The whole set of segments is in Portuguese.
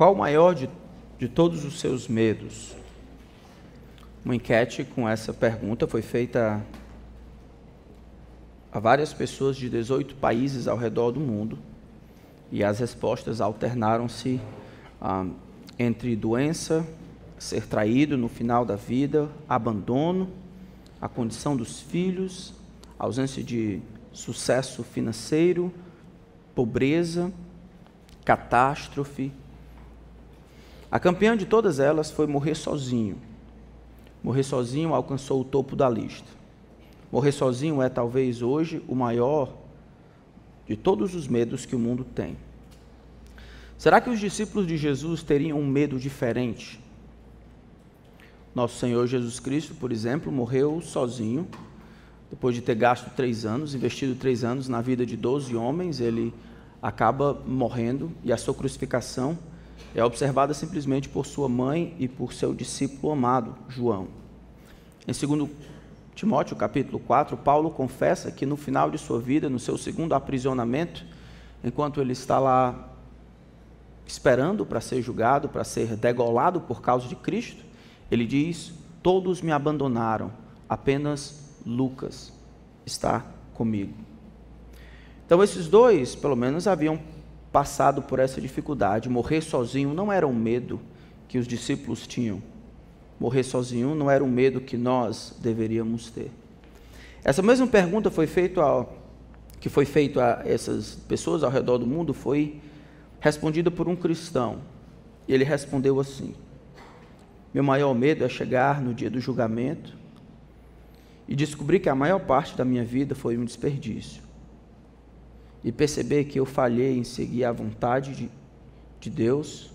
Qual o maior de, de todos os seus medos? Uma enquete com essa pergunta foi feita a várias pessoas de 18 países ao redor do mundo e as respostas alternaram-se ah, entre doença, ser traído no final da vida, abandono, a condição dos filhos, ausência de sucesso financeiro, pobreza, catástrofe. A campeã de todas elas foi morrer sozinho. Morrer sozinho alcançou o topo da lista. Morrer sozinho é talvez hoje o maior de todos os medos que o mundo tem. Será que os discípulos de Jesus teriam um medo diferente? Nosso Senhor Jesus Cristo, por exemplo, morreu sozinho, depois de ter gasto três anos, investido três anos na vida de doze homens, ele acaba morrendo e a sua crucificação é observada simplesmente por sua mãe e por seu discípulo amado, João. Em 2 Timóteo capítulo 4, Paulo confessa que no final de sua vida, no seu segundo aprisionamento, enquanto ele está lá esperando para ser julgado, para ser degolado por causa de Cristo, ele diz: Todos me abandonaram, apenas Lucas está comigo. Então, esses dois, pelo menos, haviam passado por essa dificuldade. Morrer sozinho não era um medo que os discípulos tinham. Morrer sozinho não era um medo que nós deveríamos ter. Essa mesma pergunta foi feita ao, que foi feita a essas pessoas ao redor do mundo foi respondida por um cristão. E ele respondeu assim: Meu maior medo é chegar no dia do julgamento e descobrir que a maior parte da minha vida foi um desperdício e perceber que eu falhei em seguir a vontade de, de Deus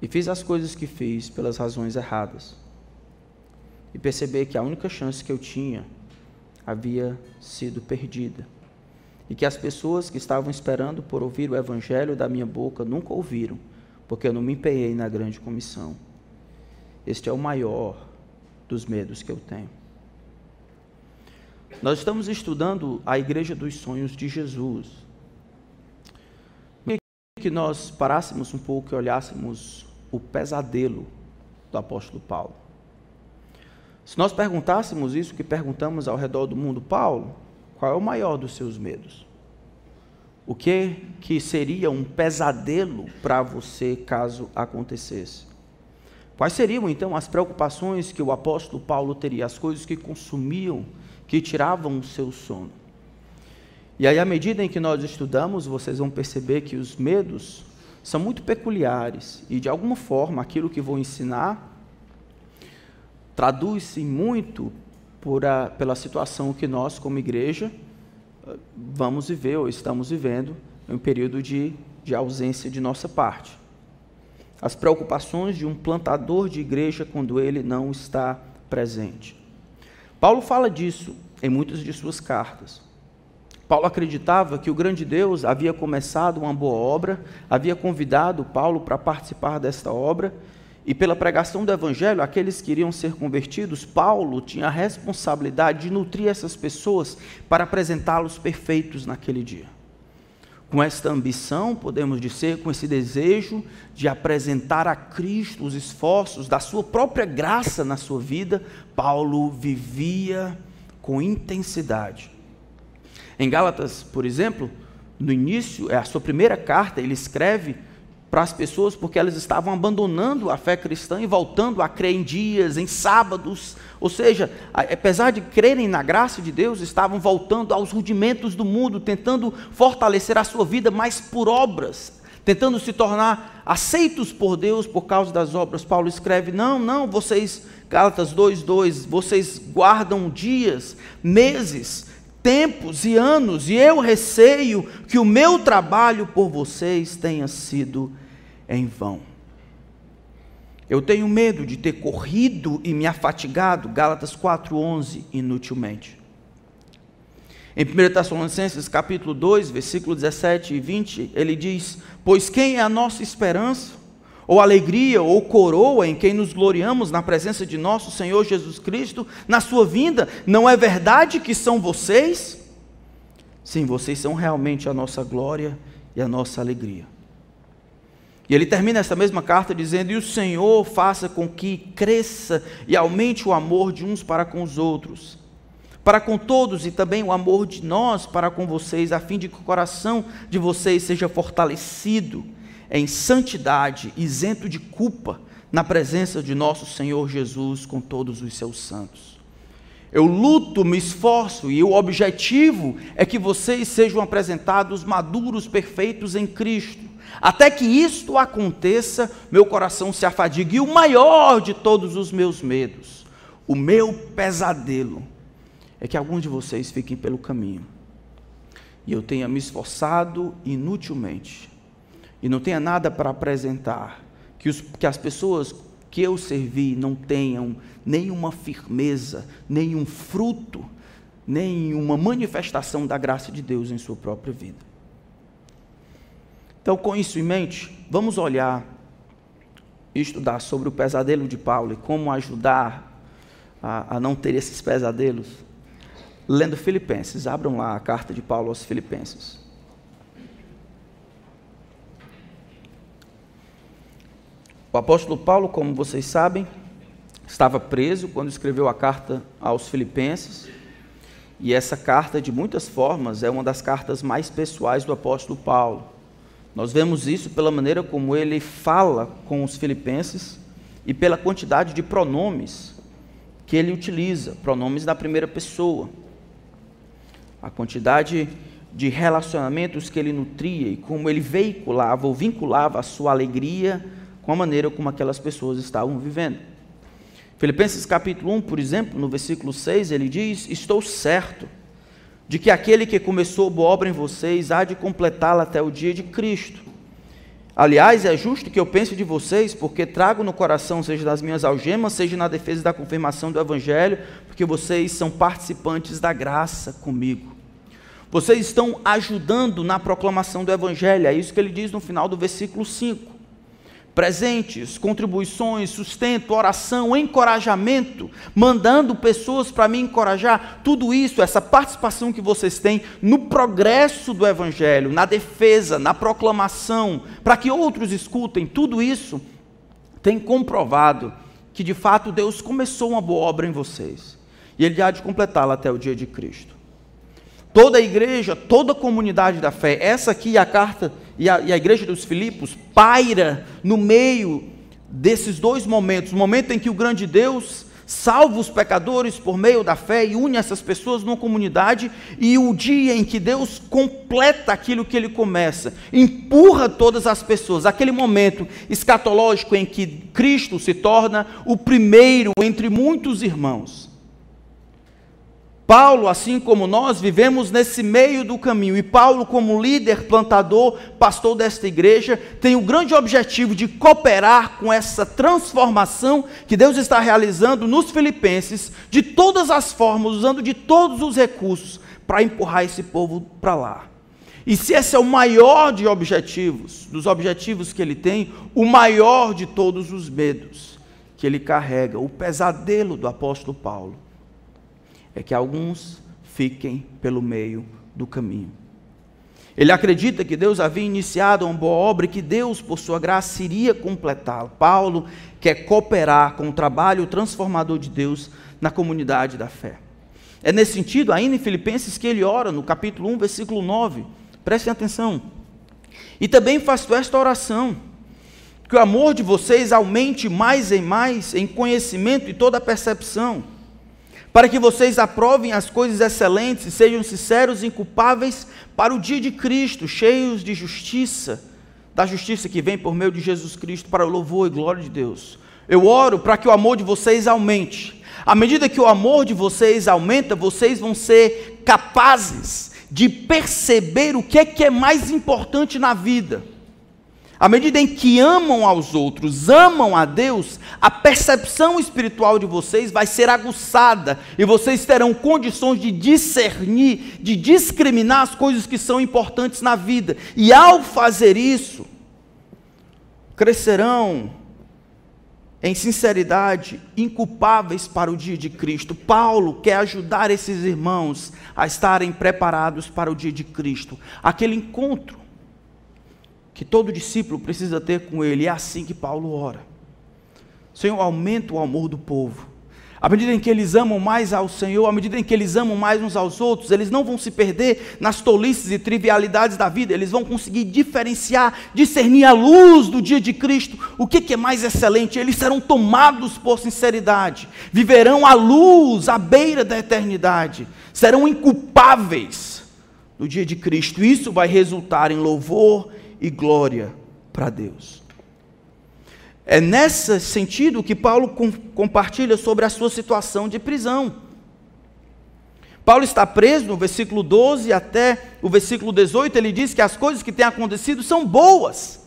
e fiz as coisas que fiz pelas razões erradas. E perceber que a única chance que eu tinha havia sido perdida. E que as pessoas que estavam esperando por ouvir o evangelho da minha boca nunca ouviram, porque eu não me empenhei na grande comissão. Este é o maior dos medos que eu tenho. Nós estamos estudando a Igreja dos Sonhos de Jesus. Que nós parássemos um pouco e olhássemos o pesadelo do apóstolo Paulo. Se nós perguntássemos isso que perguntamos ao redor do mundo, Paulo, qual é o maior dos seus medos? O que que seria um pesadelo para você caso acontecesse? Quais seriam então as preocupações que o apóstolo Paulo teria, as coisas que consumiam que tiravam o seu sono. E aí, à medida em que nós estudamos, vocês vão perceber que os medos são muito peculiares e, de alguma forma, aquilo que vou ensinar traduz-se muito a, pela situação que nós, como igreja, vamos viver ou estamos vivendo em um período de, de ausência de nossa parte. As preocupações de um plantador de igreja quando ele não está presente. Paulo fala disso em muitas de suas cartas. Paulo acreditava que o grande Deus havia começado uma boa obra, havia convidado Paulo para participar desta obra, e pela pregação do Evangelho, aqueles que iriam ser convertidos, Paulo tinha a responsabilidade de nutrir essas pessoas para apresentá-los perfeitos naquele dia com esta ambição, podemos dizer, com esse desejo de apresentar a Cristo os esforços da sua própria graça na sua vida, Paulo vivia com intensidade. Em Gálatas, por exemplo, no início, é a sua primeira carta, ele escreve para as pessoas porque elas estavam abandonando a fé cristã e voltando a crer em dias, em sábados, ou seja, apesar de crerem na graça de Deus, estavam voltando aos rudimentos do mundo, tentando fortalecer a sua vida mais por obras, tentando se tornar aceitos por Deus por causa das obras. Paulo escreve: "Não, não, vocês Gálatas 2:2, vocês guardam dias, meses, tempos e anos, e eu receio que o meu trabalho por vocês tenha sido em vão. Eu tenho medo de ter corrido e me afatigado, Gálatas 4:11, inutilmente. Em 1 Tessalonicenses capítulo 2, versículo 17 e 20, ele diz: "Pois quem é a nossa esperança? Ou alegria, ou coroa em quem nos gloriamos na presença de nosso Senhor Jesus Cristo, na sua vinda, não é verdade que são vocês? Sim, vocês são realmente a nossa glória e a nossa alegria. E ele termina essa mesma carta dizendo: E o Senhor faça com que cresça e aumente o amor de uns para com os outros, para com todos e também o amor de nós para com vocês, a fim de que o coração de vocês seja fortalecido em santidade, isento de culpa, na presença de nosso Senhor Jesus com todos os seus santos. Eu luto, me esforço e o objetivo é que vocês sejam apresentados maduros, perfeitos em Cristo até que isto aconteça, meu coração se afadigue. E o maior de todos os meus medos, o meu pesadelo, é que alguns de vocês fiquem pelo caminho. E eu tenha me esforçado inutilmente. E não tenha nada para apresentar. Que, os, que as pessoas que eu servi não tenham nenhuma firmeza, nenhum fruto, nenhuma manifestação da graça de Deus em sua própria vida. Então, com isso em mente, vamos olhar e estudar sobre o pesadelo de Paulo e como ajudar a, a não ter esses pesadelos. Lendo Filipenses, abram lá a carta de Paulo aos Filipenses. O apóstolo Paulo, como vocês sabem, estava preso quando escreveu a carta aos Filipenses. E essa carta, de muitas formas, é uma das cartas mais pessoais do apóstolo Paulo. Nós vemos isso pela maneira como ele fala com os filipenses e pela quantidade de pronomes que ele utiliza, pronomes da primeira pessoa. A quantidade de relacionamentos que ele nutria e como ele veiculava ou vinculava a sua alegria com a maneira como aquelas pessoas estavam vivendo. Filipenses capítulo 1, por exemplo, no versículo 6, ele diz: Estou certo de que aquele que começou boa obra em vocês há de completá-la até o dia de Cristo. Aliás, é justo que eu pense de vocês, porque trago no coração, seja das minhas algemas, seja na defesa da confirmação do Evangelho, porque vocês são participantes da graça comigo. Vocês estão ajudando na proclamação do Evangelho, é isso que ele diz no final do versículo 5 presentes, contribuições, sustento, oração, encorajamento, mandando pessoas para me encorajar, tudo isso, essa participação que vocês têm no progresso do Evangelho, na defesa, na proclamação, para que outros escutem, tudo isso tem comprovado que de fato Deus começou uma boa obra em vocês e Ele há de completá-la até o dia de Cristo. Toda a igreja, toda a comunidade da fé, essa aqui é a carta e a, e a igreja dos Filipos paira no meio desses dois momentos: o momento em que o grande Deus salva os pecadores por meio da fé e une essas pessoas numa comunidade, e o dia em que Deus completa aquilo que ele começa, empurra todas as pessoas, aquele momento escatológico em que Cristo se torna o primeiro entre muitos irmãos. Paulo, assim como nós, vivemos nesse meio do caminho. E Paulo, como líder, plantador, pastor desta igreja, tem o grande objetivo de cooperar com essa transformação que Deus está realizando nos Filipenses, de todas as formas, usando de todos os recursos, para empurrar esse povo para lá. E se esse é o maior de objetivos, dos objetivos que ele tem, o maior de todos os medos que ele carrega, o pesadelo do apóstolo Paulo é que alguns fiquem pelo meio do caminho. Ele acredita que Deus havia iniciado uma boa obra e que Deus, por sua graça, iria completá-la. Paulo quer cooperar com o trabalho transformador de Deus na comunidade da fé. É nesse sentido, ainda em Filipenses, que ele ora no capítulo 1, versículo 9. Prestem atenção. E também faço esta oração: que o amor de vocês aumente mais e mais em conhecimento e toda percepção para que vocês aprovem as coisas excelentes e sejam sinceros e inculpáveis para o dia de Cristo, cheios de justiça, da justiça que vem por meio de Jesus Cristo, para o louvor e glória de Deus. Eu oro para que o amor de vocês aumente. À medida que o amor de vocês aumenta, vocês vão ser capazes de perceber o que é que é mais importante na vida à medida em que amam aos outros, amam a Deus, a percepção espiritual de vocês vai ser aguçada e vocês terão condições de discernir, de discriminar as coisas que são importantes na vida. E ao fazer isso, crescerão em sinceridade, inculpáveis para o dia de Cristo. Paulo quer ajudar esses irmãos a estarem preparados para o dia de Cristo, aquele encontro que todo discípulo precisa ter com ele. É assim que Paulo ora. Senhor, aumenta o amor do povo. À medida em que eles amam mais ao Senhor, à medida em que eles amam mais uns aos outros, eles não vão se perder nas tolices e trivialidades da vida, eles vão conseguir diferenciar, discernir a luz do dia de Cristo, o que, é mais excelente. Eles serão tomados por sinceridade, viverão à luz, à beira da eternidade, serão inculpáveis no dia de Cristo. Isso vai resultar em louvor e glória para Deus. É nesse sentido que Paulo com, compartilha sobre a sua situação de prisão. Paulo está preso no versículo 12 até o versículo 18, ele diz que as coisas que têm acontecido são boas.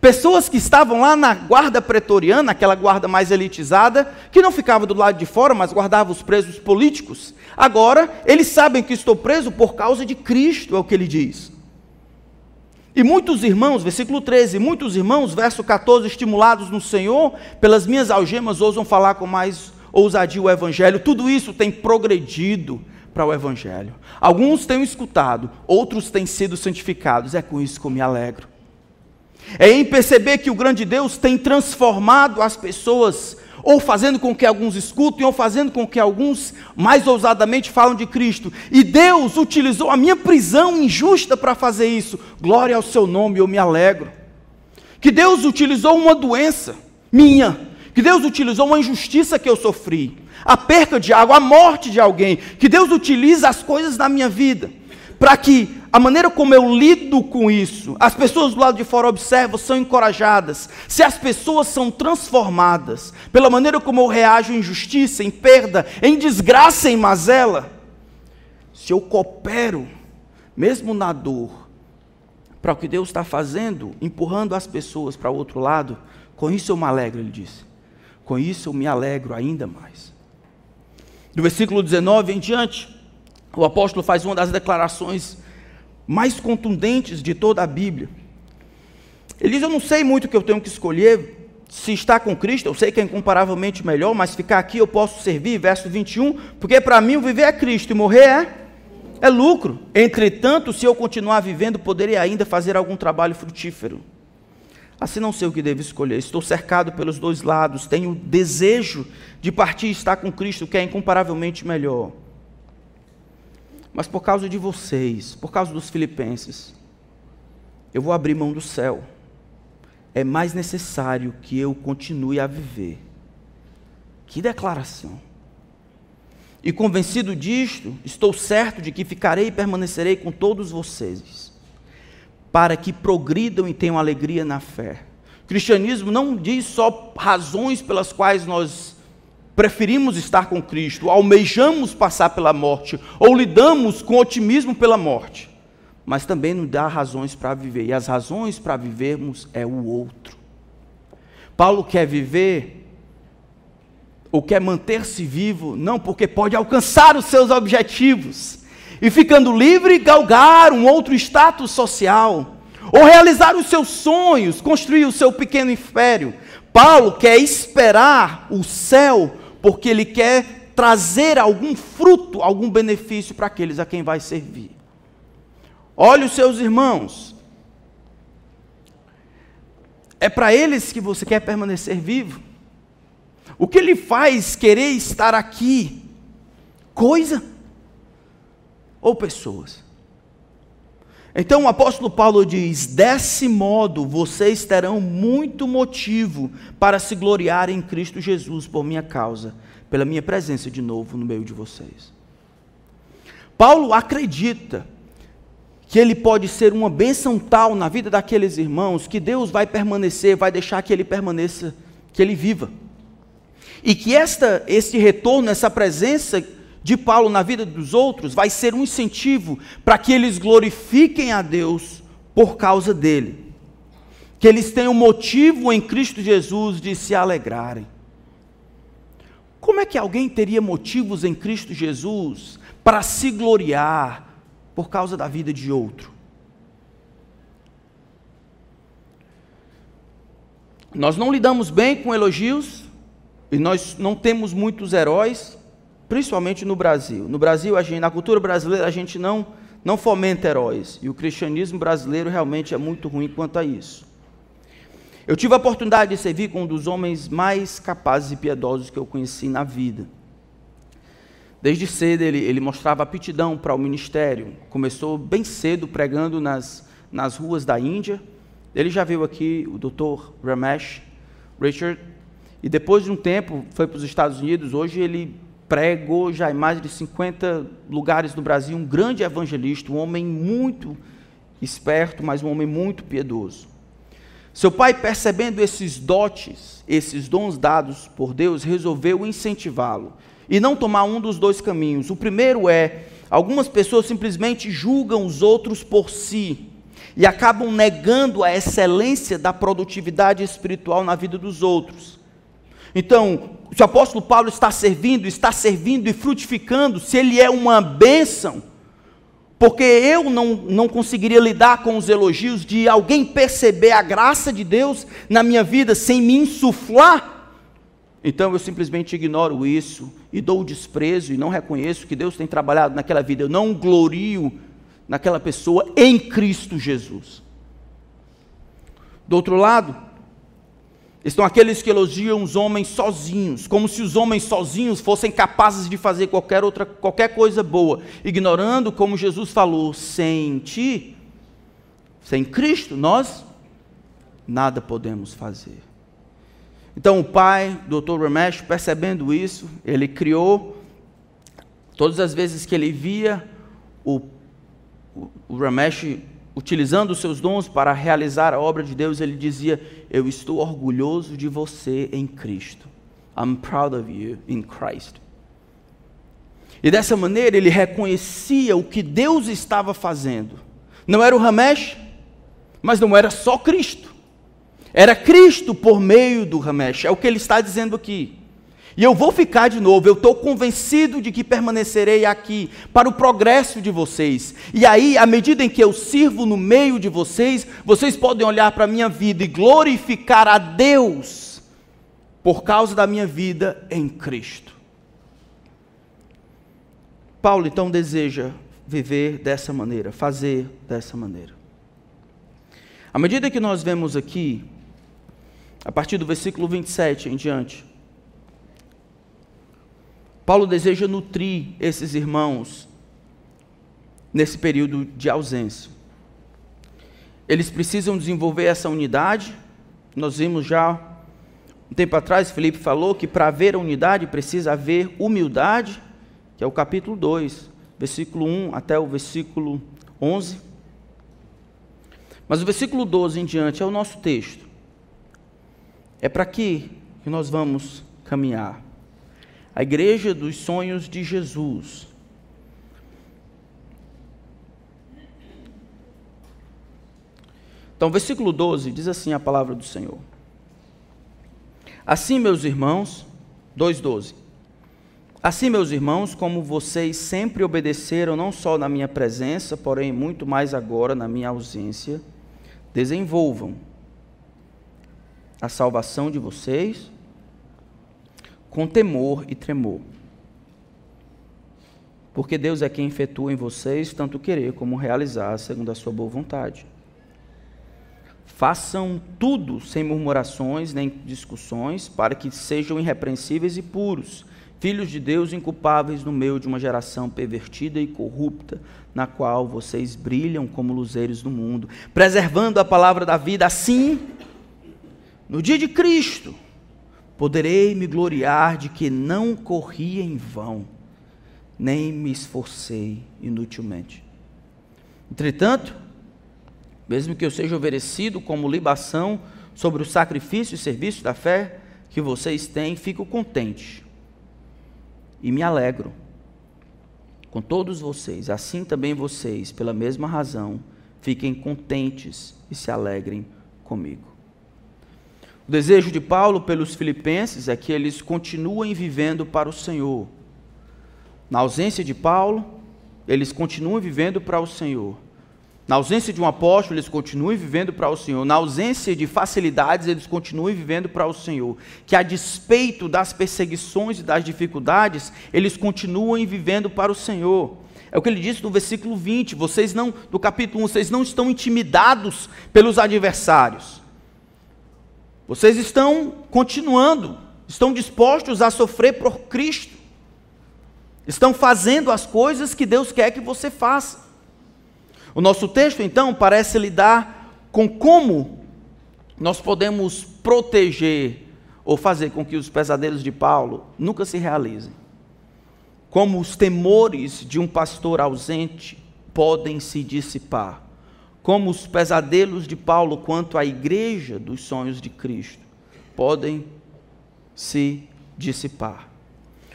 Pessoas que estavam lá na guarda pretoriana, aquela guarda mais elitizada, que não ficava do lado de fora, mas guardava os presos políticos, agora eles sabem que estou preso por causa de Cristo, é o que ele diz. E muitos irmãos, versículo 13, muitos irmãos, verso 14, estimulados no Senhor, pelas minhas algemas, ousam falar com mais ousadia o Evangelho. Tudo isso tem progredido para o Evangelho. Alguns têm escutado, outros têm sido santificados. É com isso que eu me alegro. É em perceber que o grande Deus tem transformado as pessoas ou fazendo com que alguns escutem, ou fazendo com que alguns mais ousadamente falam de Cristo. E Deus utilizou a minha prisão injusta para fazer isso. Glória ao seu nome, eu me alegro. Que Deus utilizou uma doença minha, que Deus utilizou uma injustiça que eu sofri, a perca de algo, a morte de alguém, que Deus utiliza as coisas na minha vida para que a maneira como eu lido com isso, as pessoas do lado de fora observam, são encorajadas, se as pessoas são transformadas pela maneira como eu reajo em injustiça, em perda, em desgraça, em mazela, se eu coopero, mesmo na dor, para o que Deus está fazendo, empurrando as pessoas para o outro lado, com isso eu me alegro, ele disse. Com isso eu me alegro ainda mais. Do versículo 19 em diante, o apóstolo faz uma das declarações mais contundentes de toda a Bíblia. Ele diz: Eu não sei muito o que eu tenho que escolher. Se está com Cristo, eu sei que é incomparavelmente melhor, mas ficar aqui eu posso servir. Verso 21, porque para mim viver é Cristo e morrer é, é lucro. Entretanto, se eu continuar vivendo, poderei ainda fazer algum trabalho frutífero. Assim não sei o que devo escolher. Estou cercado pelos dois lados, tenho desejo de partir e estar com Cristo, que é incomparavelmente melhor. Mas por causa de vocês, por causa dos filipenses, eu vou abrir mão do céu. É mais necessário que eu continue a viver. Que declaração! E convencido disto, estou certo de que ficarei e permanecerei com todos vocês, para que progridam e tenham alegria na fé. O cristianismo não diz só razões pelas quais nós preferimos estar com Cristo, almejamos passar pela morte, ou lidamos com otimismo pela morte, mas também nos dá razões para viver, e as razões para vivermos é o outro. Paulo quer viver, ou quer manter-se vivo, não porque pode alcançar os seus objetivos, e ficando livre, galgar um outro status social, ou realizar os seus sonhos, construir o seu pequeno império. Paulo quer esperar o céu porque ele quer trazer algum fruto, algum benefício para aqueles a quem vai servir. Olhe os seus irmãos. É para eles que você quer permanecer vivo? O que lhe faz querer estar aqui? Coisa ou pessoas? Então o apóstolo Paulo diz: desse modo vocês terão muito motivo para se gloriar em Cristo Jesus por minha causa, pela minha presença de novo no meio de vocês. Paulo acredita que ele pode ser uma bênção tal na vida daqueles irmãos que Deus vai permanecer, vai deixar que ele permaneça, que ele viva. E que esta, este retorno, essa presença de Paulo na vida dos outros vai ser um incentivo para que eles glorifiquem a Deus por causa dele. Que eles tenham motivo em Cristo Jesus de se alegrarem. Como é que alguém teria motivos em Cristo Jesus para se gloriar por causa da vida de outro? Nós não lidamos bem com elogios e nós não temos muitos heróis, principalmente no Brasil. No Brasil, gente, na cultura brasileira, a gente não não fomenta heróis. E o cristianismo brasileiro realmente é muito ruim quanto a isso. Eu tive a oportunidade de servir com um dos homens mais capazes e piedosos que eu conheci na vida. Desde cedo ele, ele mostrava aptidão para o ministério. Começou bem cedo pregando nas, nas ruas da Índia. Ele já veio aqui, o Dr. Ramesh Richard, e depois de um tempo foi para os Estados Unidos. Hoje ele pregou já em mais de 50 lugares no Brasil, um grande evangelista, um homem muito esperto, mas um homem muito piedoso. Seu pai, percebendo esses dotes, esses dons dados por Deus, resolveu incentivá-lo e não tomar um dos dois caminhos. O primeiro é: algumas pessoas simplesmente julgam os outros por si e acabam negando a excelência da produtividade espiritual na vida dos outros. Então, se o apóstolo Paulo está servindo, está servindo e frutificando, se ele é uma bênção, porque eu não, não conseguiria lidar com os elogios de alguém perceber a graça de Deus na minha vida sem me insuflar, então eu simplesmente ignoro isso e dou o desprezo e não reconheço que Deus tem trabalhado naquela vida. Eu não glorio naquela pessoa em Cristo Jesus. Do outro lado, estão aqueles que elogiam os homens sozinhos, como se os homens sozinhos fossem capazes de fazer qualquer outra qualquer coisa boa, ignorando como Jesus falou, sem ti, sem Cristo, nós nada podemos fazer. Então o pai, Dr. Ramesh, percebendo isso, ele criou, todas as vezes que ele via o, o, Ramesh utilizando os seus dons para realizar a obra de Deus, ele dizia: Eu estou orgulhoso de você em Cristo. I'm proud of you in Christ. E dessa maneira ele reconhecia o que Deus estava fazendo. Não era o Ramesh, mas não era só Cristo. Era Cristo por meio do Ramesh, é o que ele está dizendo aqui. E eu vou ficar de novo, eu estou convencido de que permanecerei aqui para o progresso de vocês. E aí, à medida em que eu sirvo no meio de vocês, vocês podem olhar para a minha vida e glorificar a Deus por causa da minha vida em Cristo. Paulo então deseja viver dessa maneira, fazer dessa maneira. À medida que nós vemos aqui a partir do versículo 27 em diante. Paulo deseja nutrir esses irmãos nesse período de ausência. Eles precisam desenvolver essa unidade. Nós vimos já um tempo atrás, Felipe falou que para haver a unidade precisa haver humildade, que é o capítulo 2, versículo 1 até o versículo 11. Mas o versículo 12 em diante é o nosso texto. É para aqui que nós vamos caminhar. A igreja dos sonhos de Jesus. Então, versículo 12 diz assim a palavra do Senhor. Assim, meus irmãos, 2:12. Assim, meus irmãos, como vocês sempre obedeceram não só na minha presença, porém muito mais agora na minha ausência, desenvolvam a salvação de vocês com temor e tremor. Porque Deus é quem efetua em vocês tanto querer como realizar, segundo a sua boa vontade. Façam tudo sem murmurações nem discussões, para que sejam irrepreensíveis e puros, filhos de Deus inculpáveis no meio de uma geração pervertida e corrupta, na qual vocês brilham como luzeiros do mundo, preservando a palavra da vida, assim no dia de Cristo, poderei me gloriar de que não corri em vão, nem me esforcei inutilmente. Entretanto, mesmo que eu seja oferecido como libação sobre o sacrifício e serviço da fé que vocês têm, fico contente e me alegro com todos vocês. Assim também vocês, pela mesma razão, fiquem contentes e se alegrem comigo. O desejo de Paulo pelos filipenses é que eles continuem vivendo para o Senhor. Na ausência de Paulo, eles continuam vivendo para o Senhor. Na ausência de um apóstolo, eles continuem vivendo para o Senhor. Na ausência de facilidades, eles continuem vivendo para o Senhor. Que a despeito das perseguições e das dificuldades, eles continuem vivendo para o Senhor. É o que ele disse no versículo 20, vocês não, do capítulo 1, vocês não estão intimidados pelos adversários. Vocês estão continuando, estão dispostos a sofrer por Cristo. Estão fazendo as coisas que Deus quer que você faça. O nosso texto, então, parece lidar com como nós podemos proteger ou fazer com que os pesadelos de Paulo nunca se realizem. Como os temores de um pastor ausente podem se dissipar. Como os pesadelos de Paulo quanto à igreja dos sonhos de Cristo podem se dissipar.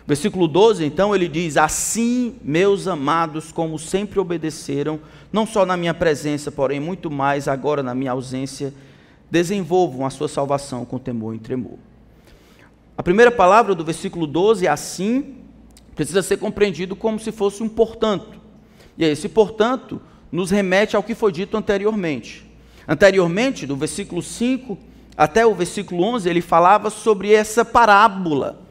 Versículo 12, então, ele diz: Assim, meus amados, como sempre obedeceram, não só na minha presença, porém muito mais agora na minha ausência, desenvolvam a sua salvação com temor e tremor. A primeira palavra do versículo 12, assim, precisa ser compreendido como se fosse um portanto. E esse portanto nos remete ao que foi dito anteriormente. Anteriormente, do versículo 5 até o versículo 11, ele falava sobre essa parábola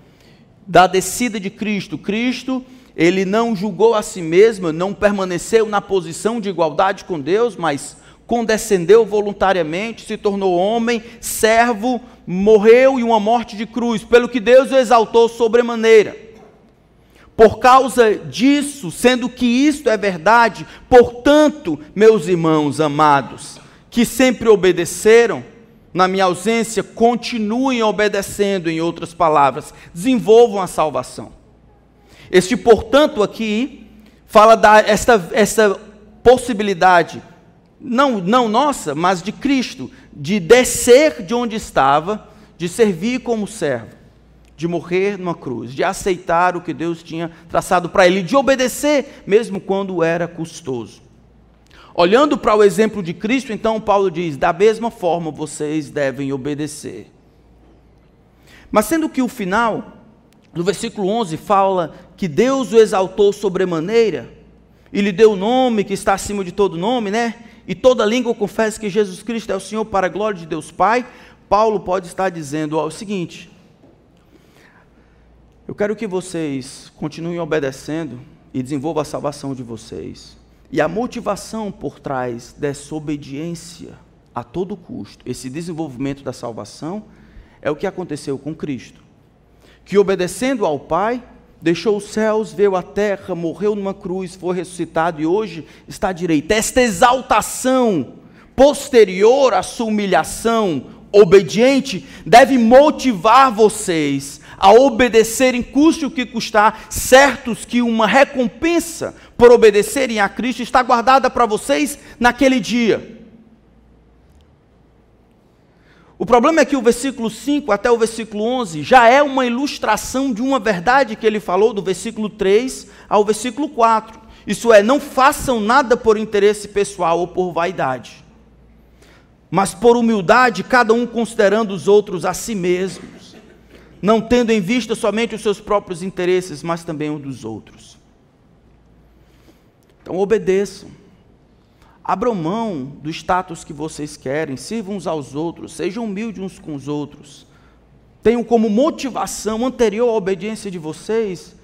da descida de Cristo. Cristo, ele não julgou a si mesmo, não permaneceu na posição de igualdade com Deus, mas condescendeu voluntariamente, se tornou homem, servo, morreu e uma morte de cruz, pelo que Deus o exaltou sobremaneira. Por causa disso, sendo que isto é verdade, portanto, meus irmãos amados, que sempre obedeceram, na minha ausência, continuem obedecendo, em outras palavras, desenvolvam a salvação. Este, portanto, aqui, fala da esta, esta possibilidade não, não nossa, mas de Cristo, de descer de onde estava, de servir como servo, de morrer numa cruz, de aceitar o que Deus tinha traçado para ele, de obedecer, mesmo quando era custoso. Olhando para o exemplo de Cristo, então Paulo diz: da mesma forma vocês devem obedecer. Mas sendo que o final do versículo 11 fala que Deus o exaltou sobremaneira e lhe deu o nome que está acima de todo nome, né? e toda língua confesse que Jesus Cristo é o Senhor para a glória de Deus Pai, Paulo pode estar dizendo ó, o seguinte: eu quero que vocês continuem obedecendo e desenvolvam a salvação de vocês. E a motivação por trás dessa obediência a todo custo, esse desenvolvimento da salvação, é o que aconteceu com Cristo. Que obedecendo ao Pai, deixou os céus, veio a terra, morreu numa cruz, foi ressuscitado e hoje está à direita. Esta exaltação posterior à sua humilhação, obediente, deve motivar vocês a obedecerem, custe o que custar, certos que uma recompensa por obedecerem a Cristo está guardada para vocês naquele dia. O problema é que o versículo 5 até o versículo 11 já é uma ilustração de uma verdade que ele falou do versículo 3 ao versículo 4. Isso é, não façam nada por interesse pessoal ou por vaidade, mas por humildade, cada um considerando os outros a si mesmos, não tendo em vista somente os seus próprios interesses, mas também os dos outros. Então obedeçam Abram mão do status que vocês querem, sirvam uns aos outros, sejam humildes uns com os outros. Tenham como motivação anterior à obediência de vocês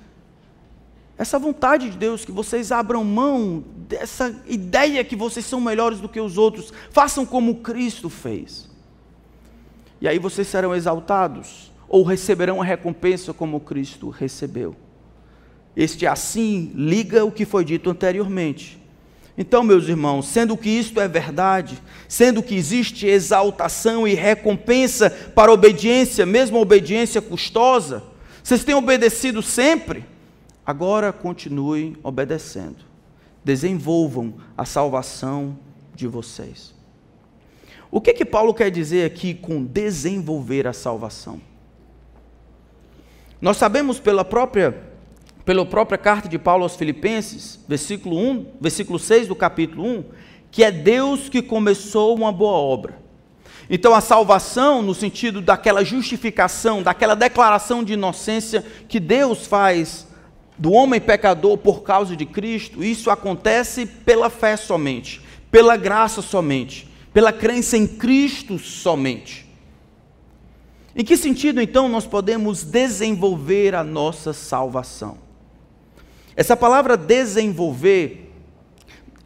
essa vontade de Deus, que vocês abram mão dessa ideia que vocês são melhores do que os outros. Façam como Cristo fez. E aí vocês serão exaltados, ou receberão a recompensa como Cristo recebeu. Este assim liga o que foi dito anteriormente então, meus irmãos, sendo que isto é verdade, sendo que existe exaltação e recompensa para obediência, mesmo obediência custosa, vocês têm obedecido sempre, agora continuem obedecendo. Desenvolvam a salvação de vocês. O que que Paulo quer dizer aqui com desenvolver a salvação? Nós sabemos pela própria pela própria carta de Paulo aos Filipenses, versículo 1, versículo 6 do capítulo 1, que é Deus que começou uma boa obra. Então a salvação, no sentido daquela justificação, daquela declaração de inocência que Deus faz do homem pecador por causa de Cristo, isso acontece pela fé somente, pela graça somente, pela crença em Cristo somente. Em que sentido então nós podemos desenvolver a nossa salvação? Essa palavra desenvolver,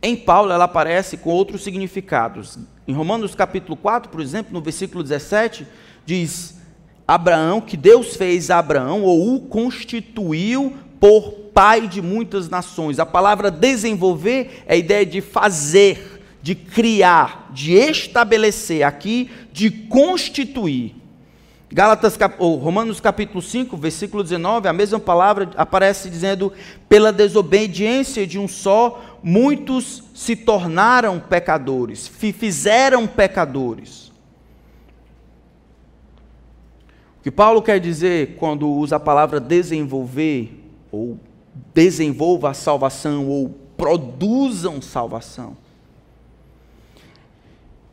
em Paulo, ela aparece com outros significados. Em Romanos capítulo 4, por exemplo, no versículo 17, diz Abraão que Deus fez Abraão ou o constituiu por pai de muitas nações. A palavra desenvolver é a ideia de fazer, de criar, de estabelecer, aqui de constituir. Gálatas, ou Romanos capítulo 5, versículo 19, a mesma palavra aparece dizendo: pela desobediência de um só, muitos se tornaram pecadores, fizeram pecadores. O que Paulo quer dizer quando usa a palavra desenvolver, ou desenvolva a salvação, ou produzam salvação,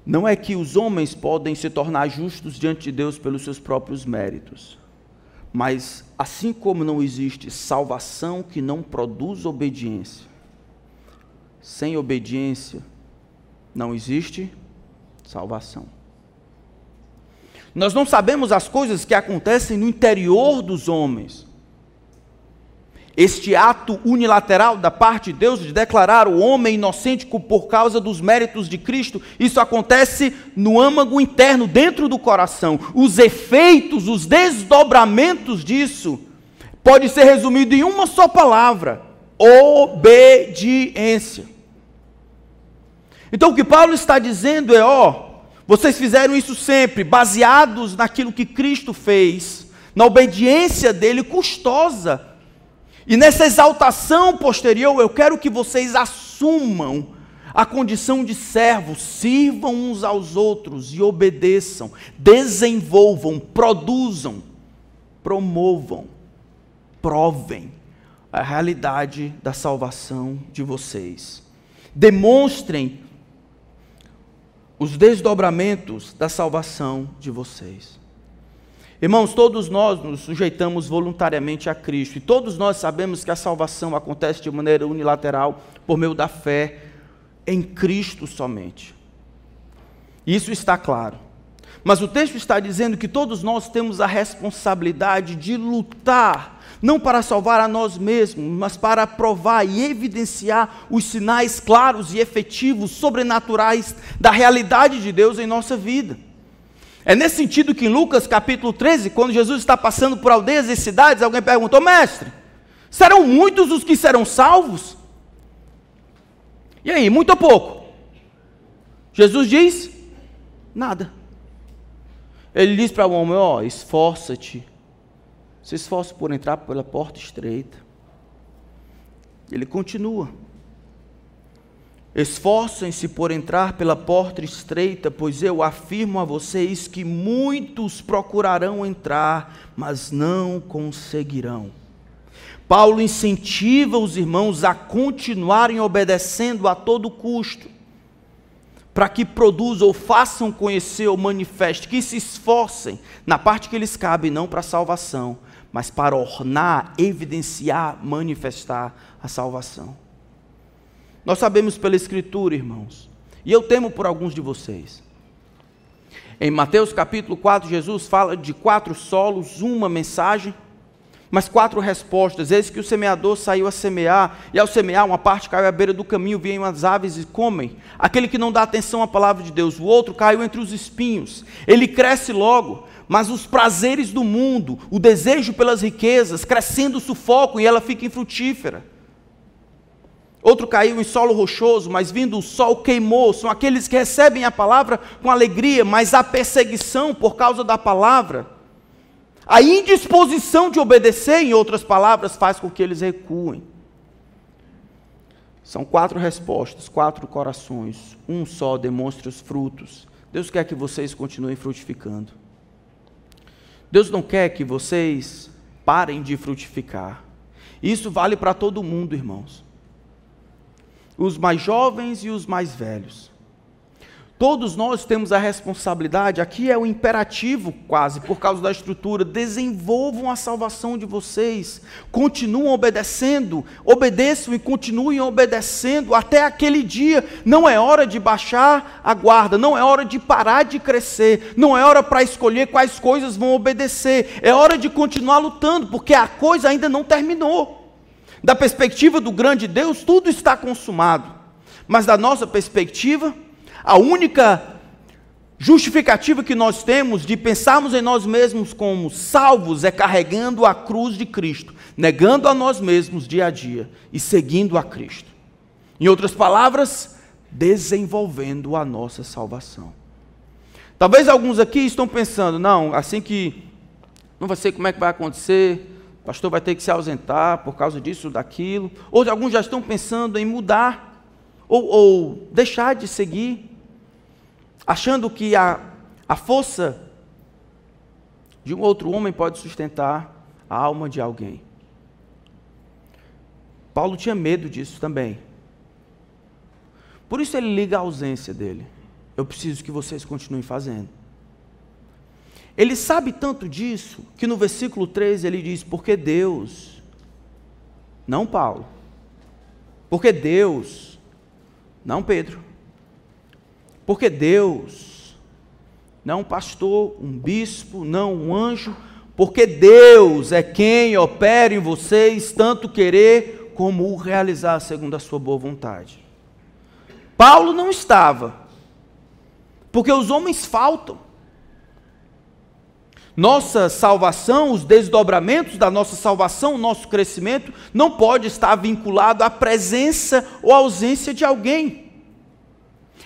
não é que os homens podem se tornar justos diante de Deus pelos seus próprios méritos. Mas assim como não existe salvação que não produz obediência, sem obediência não existe salvação. Nós não sabemos as coisas que acontecem no interior dos homens. Este ato unilateral da parte de Deus de declarar o homem inocente por causa dos méritos de Cristo, isso acontece no âmago interno, dentro do coração. Os efeitos, os desdobramentos disso, pode ser resumido em uma só palavra: obediência. Então o que Paulo está dizendo é: ó, vocês fizeram isso sempre, baseados naquilo que Cristo fez, na obediência dele custosa e nessa exaltação posterior, eu quero que vocês assumam a condição de servos, sirvam uns aos outros e obedeçam, desenvolvam, produzam, promovam, provem a realidade da salvação de vocês. Demonstrem os desdobramentos da salvação de vocês. Irmãos, todos nós nos sujeitamos voluntariamente a Cristo, e todos nós sabemos que a salvação acontece de maneira unilateral por meio da fé em Cristo somente. Isso está claro. Mas o texto está dizendo que todos nós temos a responsabilidade de lutar, não para salvar a nós mesmos, mas para provar e evidenciar os sinais claros e efetivos, sobrenaturais da realidade de Deus em nossa vida. É nesse sentido que em Lucas capítulo 13, quando Jesus está passando por aldeias e cidades, alguém perguntou, mestre, serão muitos os que serão salvos? E aí, muito ou pouco? Jesus diz, nada. Ele diz para o homem, ó, oh, esforça-te, se esforce por entrar pela porta estreita. Ele continua. Esforcem-se por entrar pela porta estreita, pois eu afirmo a vocês que muitos procurarão entrar, mas não conseguirão. Paulo incentiva os irmãos a continuarem obedecendo a todo custo, para que produzam ou façam conhecer ou manifestem, que se esforcem na parte que eles cabem, não para a salvação, mas para ornar, evidenciar, manifestar a salvação. Nós sabemos pela Escritura, irmãos, e eu temo por alguns de vocês. Em Mateus capítulo 4, Jesus fala de quatro solos, uma mensagem, mas quatro respostas. Eis que o semeador saiu a semear, e ao semear, uma parte caiu à beira do caminho, vêm as aves e comem. Aquele que não dá atenção à palavra de Deus, o outro caiu entre os espinhos. Ele cresce logo, mas os prazeres do mundo, o desejo pelas riquezas, crescendo sufoco e ela fica infrutífera. Outro caiu em solo rochoso, mas vindo o sol queimou. São aqueles que recebem a palavra com alegria, mas a perseguição por causa da palavra. A indisposição de obedecer, em outras palavras, faz com que eles recuem. São quatro respostas, quatro corações. Um só demonstra os frutos. Deus quer que vocês continuem frutificando. Deus não quer que vocês parem de frutificar. Isso vale para todo mundo, irmãos os mais jovens e os mais velhos. Todos nós temos a responsabilidade, aqui é o imperativo quase, por causa da estrutura, desenvolvam a salvação de vocês, continuem obedecendo, obedeçam e continuem obedecendo até aquele dia. Não é hora de baixar a guarda, não é hora de parar de crescer, não é hora para escolher quais coisas vão obedecer, é hora de continuar lutando, porque a coisa ainda não terminou. Da perspectiva do grande Deus, tudo está consumado. Mas da nossa perspectiva, a única justificativa que nós temos de pensarmos em nós mesmos como salvos é carregando a cruz de Cristo, negando a nós mesmos dia a dia e seguindo a Cristo. Em outras palavras, desenvolvendo a nossa salvação. Talvez alguns aqui estão pensando, não, assim que não vai sei como é que vai acontecer, pastor vai ter que se ausentar por causa disso, daquilo. Ou alguns já estão pensando em mudar, ou, ou deixar de seguir, achando que a, a força de um outro homem pode sustentar a alma de alguém. Paulo tinha medo disso também. Por isso ele liga a ausência dele. Eu preciso que vocês continuem fazendo. Ele sabe tanto disso que no versículo 13 ele diz: Porque Deus, não Paulo, porque Deus, não Pedro, porque Deus, não um pastor, um bispo, não um anjo, porque Deus é quem opera em vocês tanto querer como o realizar segundo a sua boa vontade. Paulo não estava, porque os homens faltam. Nossa salvação, os desdobramentos da nossa salvação, o nosso crescimento, não pode estar vinculado à presença ou ausência de alguém.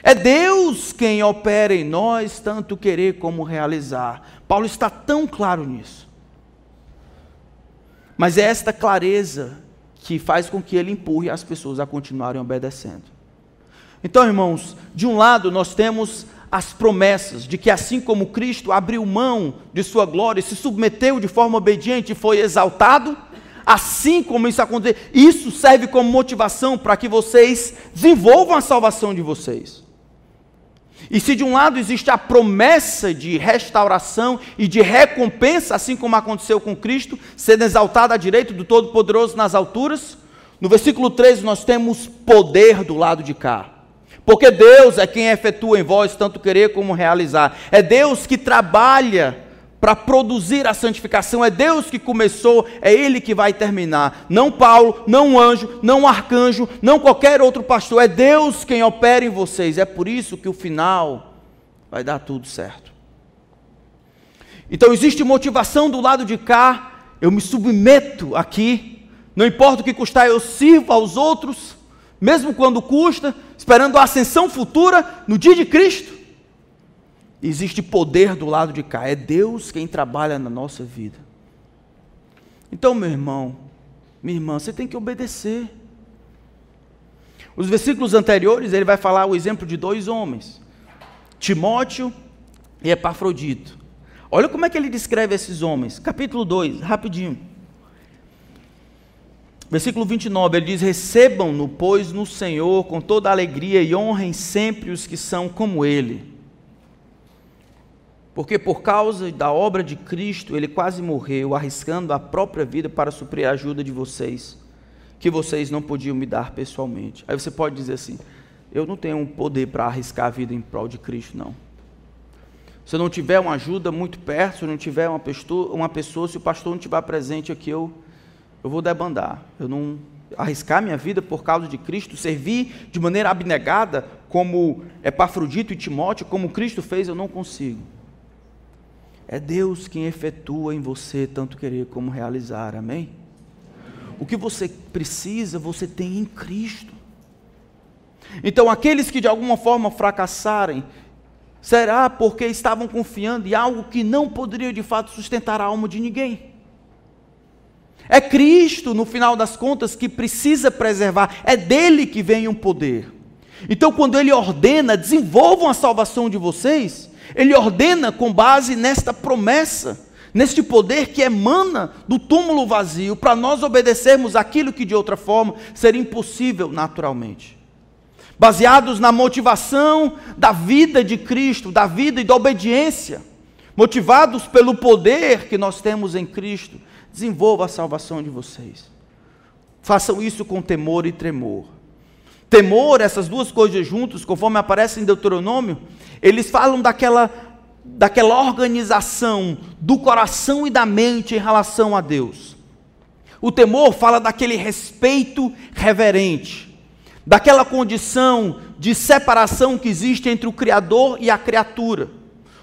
É Deus quem opera em nós, tanto querer como realizar. Paulo está tão claro nisso. Mas é esta clareza que faz com que ele empurre as pessoas a continuarem obedecendo. Então, irmãos, de um lado nós temos as promessas de que assim como Cristo abriu mão de sua glória, se submeteu de forma obediente e foi exaltado, assim como isso aconteceu, isso serve como motivação para que vocês desenvolvam a salvação de vocês. E se de um lado existe a promessa de restauração e de recompensa, assim como aconteceu com Cristo, sendo exaltado à direita do Todo-Poderoso nas alturas, no versículo 13 nós temos poder do lado de cá. Porque Deus é quem efetua em vós tanto querer como realizar. É Deus que trabalha para produzir a santificação. É Deus que começou, é Ele que vai terminar. Não Paulo, não anjo, não arcanjo, não qualquer outro pastor. É Deus quem opera em vocês. É por isso que o final vai dar tudo certo. Então existe motivação do lado de cá. Eu me submeto aqui. Não importa o que custar, eu sirvo aos outros mesmo quando custa, esperando a ascensão futura no dia de Cristo. Existe poder do lado de cá, é Deus quem trabalha na nossa vida. Então, meu irmão, minha irmã, você tem que obedecer. Os versículos anteriores, ele vai falar o exemplo de dois homens, Timóteo e Epafrodito. Olha como é que ele descreve esses homens. Capítulo 2, rapidinho. Versículo 29, ele diz: Recebam-no, pois, no Senhor com toda alegria e honrem sempre os que são como ele. Porque por causa da obra de Cristo, ele quase morreu, arriscando a própria vida para suprir a ajuda de vocês, que vocês não podiam me dar pessoalmente. Aí você pode dizer assim: Eu não tenho um poder para arriscar a vida em prol de Cristo, não. Se eu não tiver uma ajuda muito perto, se eu não tiver uma pessoa, uma pessoa se o pastor não estiver presente aqui, eu eu vou debandar. Eu não arriscar minha vida por causa de Cristo, servir de maneira abnegada, como Epafrodito e Timóteo, como Cristo fez, eu não consigo. É Deus quem efetua em você tanto querer como realizar, amém? O que você precisa, você tem em Cristo. Então, aqueles que de alguma forma fracassarem, será porque estavam confiando em algo que não poderia de fato sustentar a alma de ninguém. É Cristo, no final das contas, que precisa preservar, é dele que vem o um poder. Então, quando ele ordena, desenvolvam a salvação de vocês, ele ordena com base nesta promessa, neste poder que emana do túmulo vazio, para nós obedecermos aquilo que de outra forma seria impossível naturalmente. Baseados na motivação da vida de Cristo, da vida e da obediência, motivados pelo poder que nós temos em Cristo, desenvolva a salvação de vocês. Façam isso com temor e tremor. Temor, essas duas coisas juntas, conforme aparece em Deuteronômio, eles falam daquela, daquela organização do coração e da mente em relação a Deus. O temor fala daquele respeito reverente, daquela condição de separação que existe entre o Criador e a criatura.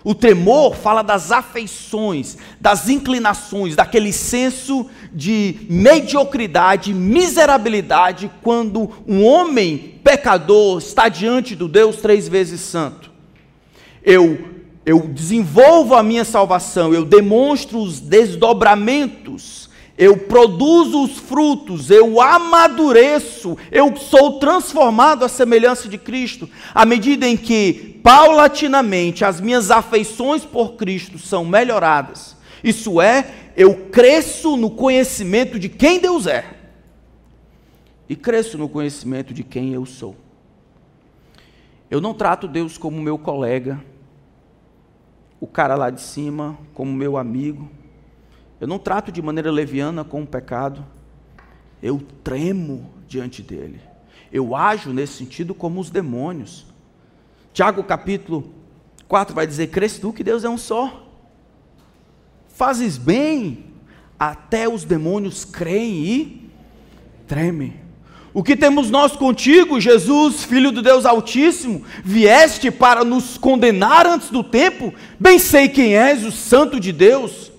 O tremor fala das afeições, das inclinações, daquele senso de mediocridade, miserabilidade, quando um homem pecador está diante do Deus três vezes santo. Eu, eu desenvolvo a minha salvação, eu demonstro os desdobramentos eu produzo os frutos, eu amadureço, eu sou transformado à semelhança de Cristo, à medida em que, paulatinamente, as minhas afeições por Cristo são melhoradas. Isso é, eu cresço no conhecimento de quem Deus é, e cresço no conhecimento de quem eu sou. Eu não trato Deus como meu colega, o cara lá de cima, como meu amigo eu não trato de maneira leviana com o pecado. Eu tremo diante dele. Eu ajo nesse sentido como os demônios. Tiago capítulo 4 vai dizer: Cresce tu que Deus é um só. Fazes bem, até os demônios creem e tremem. O que temos nós contigo, Jesus, Filho do Deus Altíssimo, vieste para nos condenar antes do tempo? Bem sei quem és, o Santo de Deus.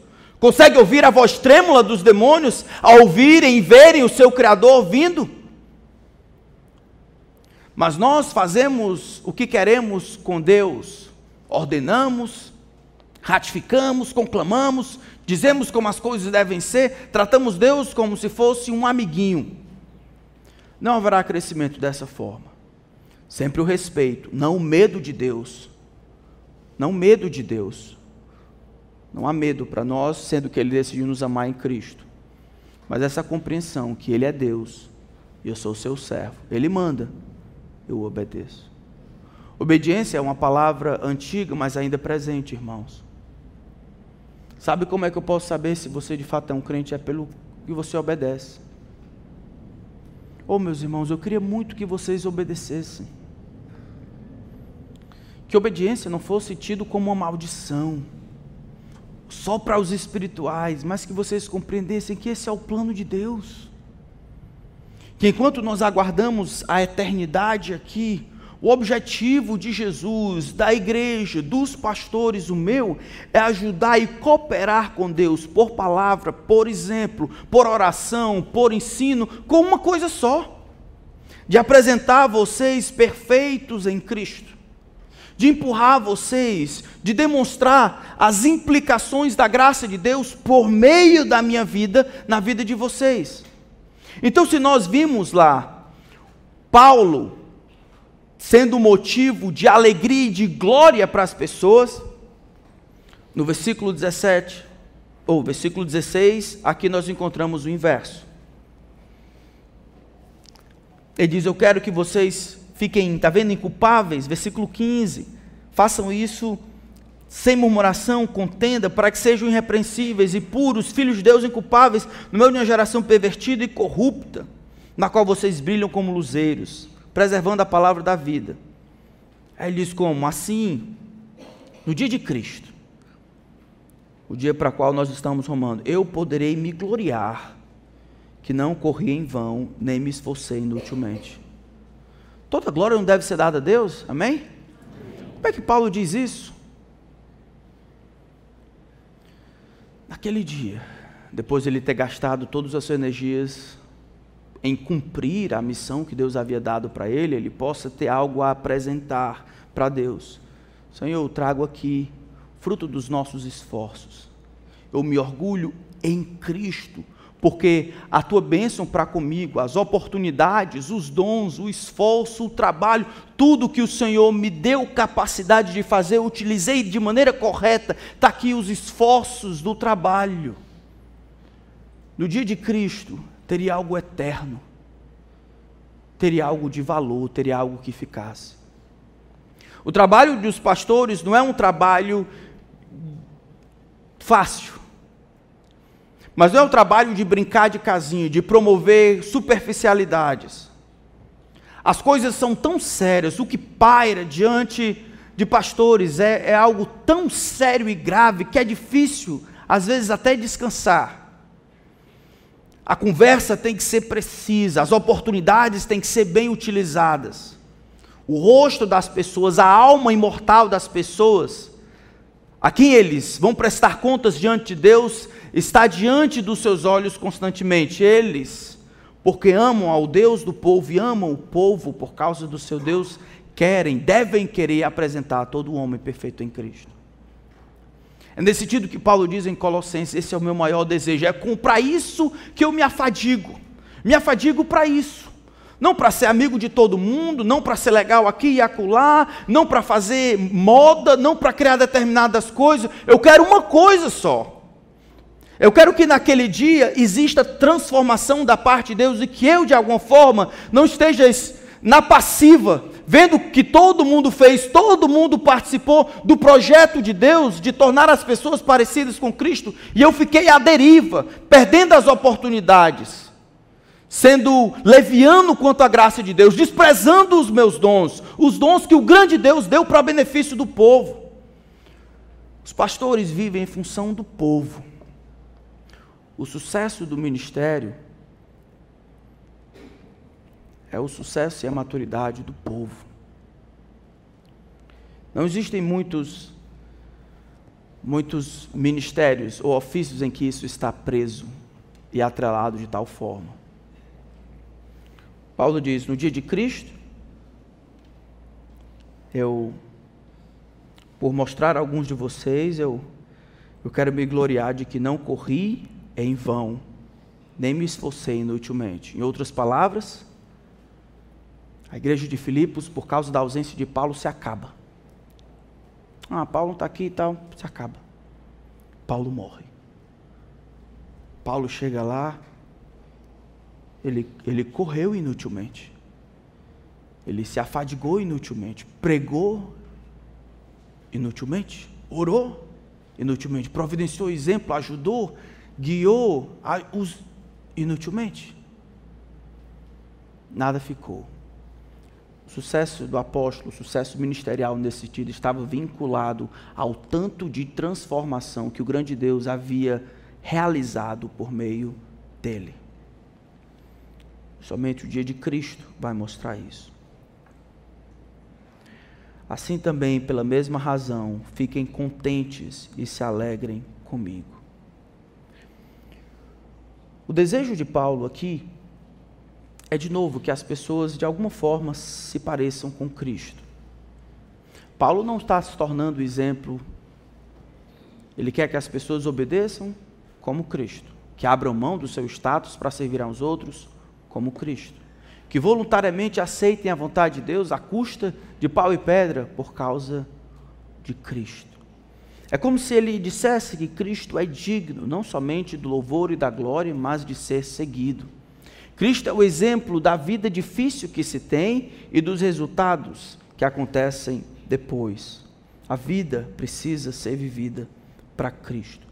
Consegue ouvir a voz trêmula dos demônios ao ouvirem e verem o seu Criador vindo? Mas nós fazemos o que queremos com Deus, ordenamos, ratificamos, conclamamos, dizemos como as coisas devem ser, tratamos Deus como se fosse um amiguinho. Não haverá crescimento dessa forma. Sempre o respeito, não o medo de Deus. Não o medo de Deus. Não há medo para nós, sendo que Ele decidiu nos amar em Cristo. Mas essa compreensão que Ele é Deus e eu sou seu servo. Ele manda, eu obedeço. Obediência é uma palavra antiga, mas ainda presente, irmãos. Sabe como é que eu posso saber se você de fato é um crente? É pelo que você obedece. Oh, meus irmãos, eu queria muito que vocês obedecessem. Que obediência não fosse tido como uma maldição só para os espirituais, mas que vocês compreendessem que esse é o plano de Deus. Que enquanto nós aguardamos a eternidade aqui, o objetivo de Jesus, da igreja, dos pastores, o meu, é ajudar e cooperar com Deus por palavra, por exemplo, por oração, por ensino, com uma coisa só: de apresentar vocês perfeitos em Cristo de empurrar vocês, de demonstrar as implicações da graça de Deus por meio da minha vida na vida de vocês. Então, se nós vimos lá Paulo sendo motivo de alegria e de glória para as pessoas, no versículo 17 ou versículo 16, aqui nós encontramos o inverso. Ele diz: Eu quero que vocês fiquem, está vendo, inculpáveis, versículo 15. Façam isso sem murmuração, contenda, para que sejam irrepreensíveis e puros, filhos de Deus inculpáveis, no meio de uma geração pervertida e corrupta, na qual vocês brilham como luzeiros, preservando a palavra da vida. Aí ele diz como? Assim, no dia de Cristo, o dia para qual nós estamos romando, eu poderei me gloriar, que não corri em vão, nem me esforcei inutilmente. Toda glória não deve ser dada a Deus, amém? Como é que Paulo diz isso? Naquele dia, depois de ele ter gastado todas as suas energias em cumprir a missão que Deus havia dado para ele, ele possa ter algo a apresentar para Deus. Senhor, eu trago aqui fruto dos nossos esforços. Eu me orgulho em Cristo porque a tua bênção para comigo, as oportunidades, os dons, o esforço, o trabalho, tudo que o Senhor me deu capacidade de fazer, eu utilizei de maneira correta, está aqui os esforços do trabalho. No dia de Cristo, teria algo eterno, teria algo de valor, teria algo que ficasse. O trabalho dos pastores não é um trabalho fácil. Mas não é o trabalho de brincar de casinha, de promover superficialidades. As coisas são tão sérias, o que paira diante de pastores é, é algo tão sério e grave que é difícil, às vezes, até descansar. A conversa tem que ser precisa, as oportunidades têm que ser bem utilizadas. O rosto das pessoas, a alma imortal das pessoas, a quem eles vão prestar contas diante de Deus, está diante dos seus olhos constantemente. Eles, porque amam ao Deus do povo e amam o povo por causa do seu Deus, querem, devem querer apresentar todo homem perfeito em Cristo. É nesse sentido que Paulo diz em Colossenses: esse é o meu maior desejo, é para isso que eu me afadigo. Me afadigo para isso. Não para ser amigo de todo mundo, não para ser legal aqui e acolá, não para fazer moda, não para criar determinadas coisas. Eu quero uma coisa só. Eu quero que naquele dia exista transformação da parte de Deus e que eu, de alguma forma, não esteja na passiva, vendo que todo mundo fez, todo mundo participou do projeto de Deus de tornar as pessoas parecidas com Cristo, e eu fiquei à deriva, perdendo as oportunidades, sendo leviano quanto à graça de Deus, desprezando os meus dons, os dons que o grande Deus deu para benefício do povo. Os pastores vivem em função do povo. O sucesso do ministério é o sucesso e a maturidade do povo. Não existem muitos muitos ministérios ou ofícios em que isso está preso e atrelado de tal forma. Paulo diz: no dia de Cristo, eu, por mostrar alguns de vocês, eu, eu quero me gloriar de que não corri em vão, nem me esforcei inutilmente. Em outras palavras, a igreja de Filipos, por causa da ausência de Paulo, se acaba. Ah, Paulo está aqui e tal, se acaba. Paulo morre. Paulo chega lá, ele, ele correu inutilmente. Ele se afadigou inutilmente. Pregou inutilmente. Orou inutilmente. Providenciou exemplo, ajudou, guiou os inutilmente. Nada ficou sucesso do apóstolo, o sucesso ministerial nesse sentido, estava vinculado ao tanto de transformação que o grande Deus havia realizado por meio dele. Somente o dia de Cristo vai mostrar isso. Assim também, pela mesma razão, fiquem contentes e se alegrem comigo. O desejo de Paulo aqui é de novo que as pessoas de alguma forma se pareçam com Cristo. Paulo não está se tornando exemplo, ele quer que as pessoas obedeçam como Cristo, que abram mão do seu status para servir aos outros como Cristo, que voluntariamente aceitem a vontade de Deus à custa de pau e pedra por causa de Cristo. É como se ele dissesse que Cristo é digno não somente do louvor e da glória, mas de ser seguido. Cristo é o exemplo da vida difícil que se tem e dos resultados que acontecem depois. A vida precisa ser vivida para Cristo.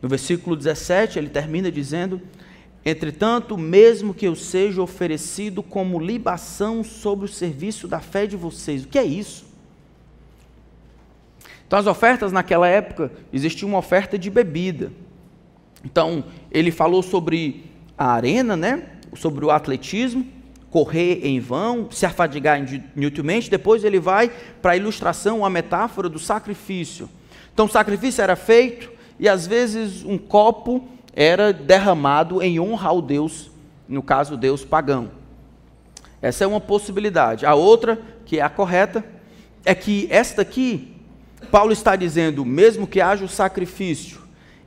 No versículo 17, ele termina dizendo: Entretanto, mesmo que eu seja oferecido como libação sobre o serviço da fé de vocês. O que é isso? Então, as ofertas naquela época, existia uma oferta de bebida. Então, ele falou sobre a arena, né? Sobre o atletismo, correr em vão, se afadigar inutilmente. Depois ele vai para a ilustração, a metáfora do sacrifício. Então o sacrifício era feito e às vezes um copo era derramado em honra ao Deus, no caso Deus pagão. Essa é uma possibilidade. A outra, que é a correta, é que esta aqui, Paulo está dizendo, mesmo que haja o sacrifício,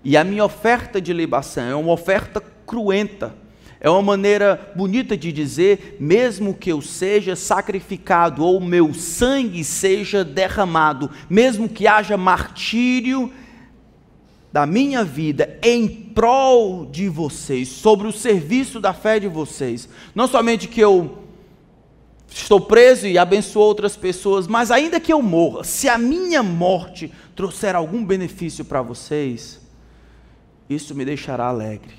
e a minha oferta de libação é uma oferta cruenta. É uma maneira bonita de dizer, mesmo que eu seja sacrificado ou meu sangue seja derramado, mesmo que haja martírio da minha vida em prol de vocês, sobre o serviço da fé de vocês, não somente que eu estou preso e abençoo outras pessoas, mas ainda que eu morra, se a minha morte trouxer algum benefício para vocês, isso me deixará alegre.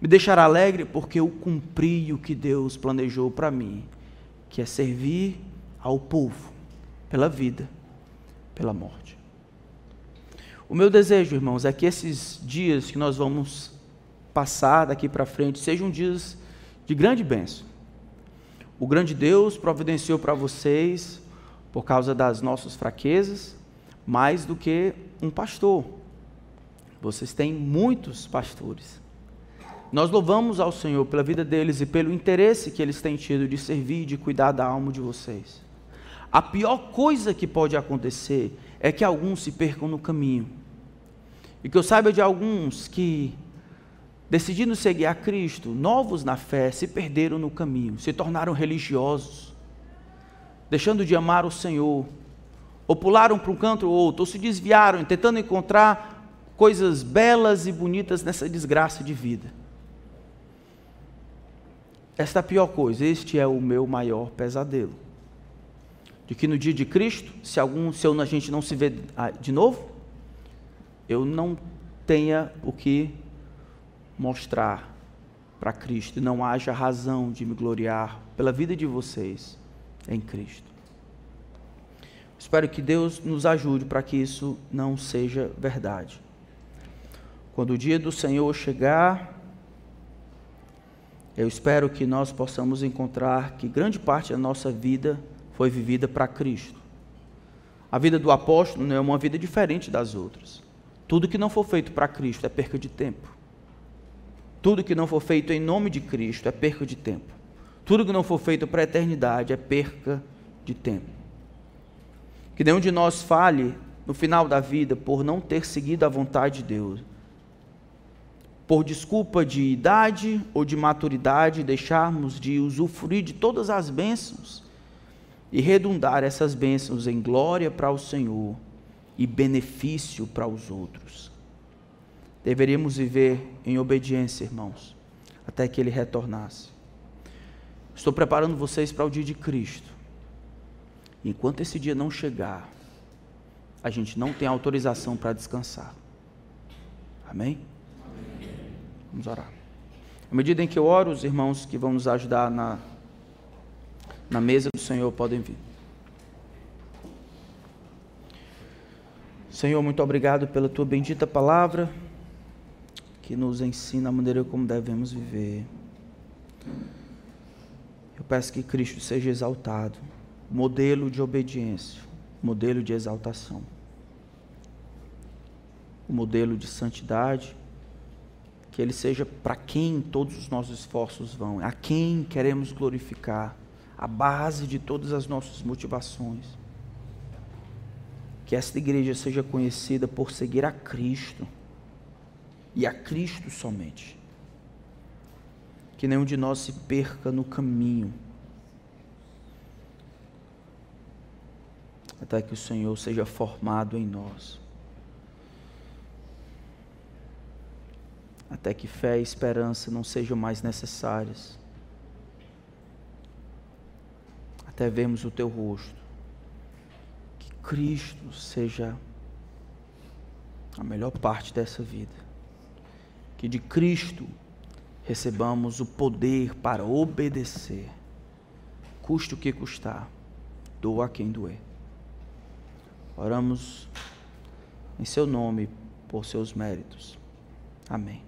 Me deixará alegre porque eu cumpri o que Deus planejou para mim, que é servir ao povo pela vida, pela morte. O meu desejo, irmãos, é que esses dias que nós vamos passar daqui para frente sejam dias de grande bênção. O grande Deus providenciou para vocês, por causa das nossas fraquezas, mais do que um pastor. Vocês têm muitos pastores. Nós louvamos ao Senhor pela vida deles e pelo interesse que eles têm tido de servir e de cuidar da alma de vocês. A pior coisa que pode acontecer é que alguns se percam no caminho. E que eu saiba de alguns que, decidindo seguir a Cristo, novos na fé, se perderam no caminho, se tornaram religiosos, deixando de amar o Senhor, ou pularam para um canto ou outro, ou se desviaram, tentando encontrar coisas belas e bonitas nessa desgraça de vida. Esta é a pior coisa, este é o meu maior pesadelo. De que no dia de Cristo, se algum, se a gente não se vê ah, de novo, eu não tenha o que mostrar para Cristo não haja razão de me gloriar pela vida de vocês em Cristo. Espero que Deus nos ajude para que isso não seja verdade. Quando o dia do Senhor chegar, eu espero que nós possamos encontrar que grande parte da nossa vida foi vivida para Cristo. A vida do apóstolo não é uma vida diferente das outras. Tudo que não for feito para Cristo é perca de tempo. Tudo que não for feito em nome de Cristo é perca de tempo. Tudo que não for feito para a eternidade é perca de tempo. Que nenhum de nós fale no final da vida por não ter seguido a vontade de Deus por desculpa de idade ou de maturidade, deixarmos de usufruir de todas as bênçãos e redundar essas bênçãos em glória para o Senhor e benefício para os outros. Deveríamos viver em obediência, irmãos, até que Ele retornasse. Estou preparando vocês para o dia de Cristo. Enquanto esse dia não chegar, a gente não tem autorização para descansar. Amém? Vamos orar. À medida em que eu oro, os irmãos que vão nos ajudar na, na mesa do Senhor podem vir. Senhor, muito obrigado pela tua bendita palavra que nos ensina a maneira como devemos viver. Eu peço que Cristo seja exaltado, modelo de obediência, modelo de exaltação, o modelo de santidade que Ele seja para quem todos os nossos esforços vão, a quem queremos glorificar, a base de todas as nossas motivações. Que esta igreja seja conhecida por seguir a Cristo e a Cristo somente. Que nenhum de nós se perca no caminho. Até que o Senhor seja formado em nós. até que fé e esperança não sejam mais necessárias, até vermos o teu rosto, Cristo seja a melhor parte dessa vida, que de Cristo recebamos o poder para obedecer, custe o que custar, doa a quem doer. Oramos em seu nome, por seus méritos. Amém.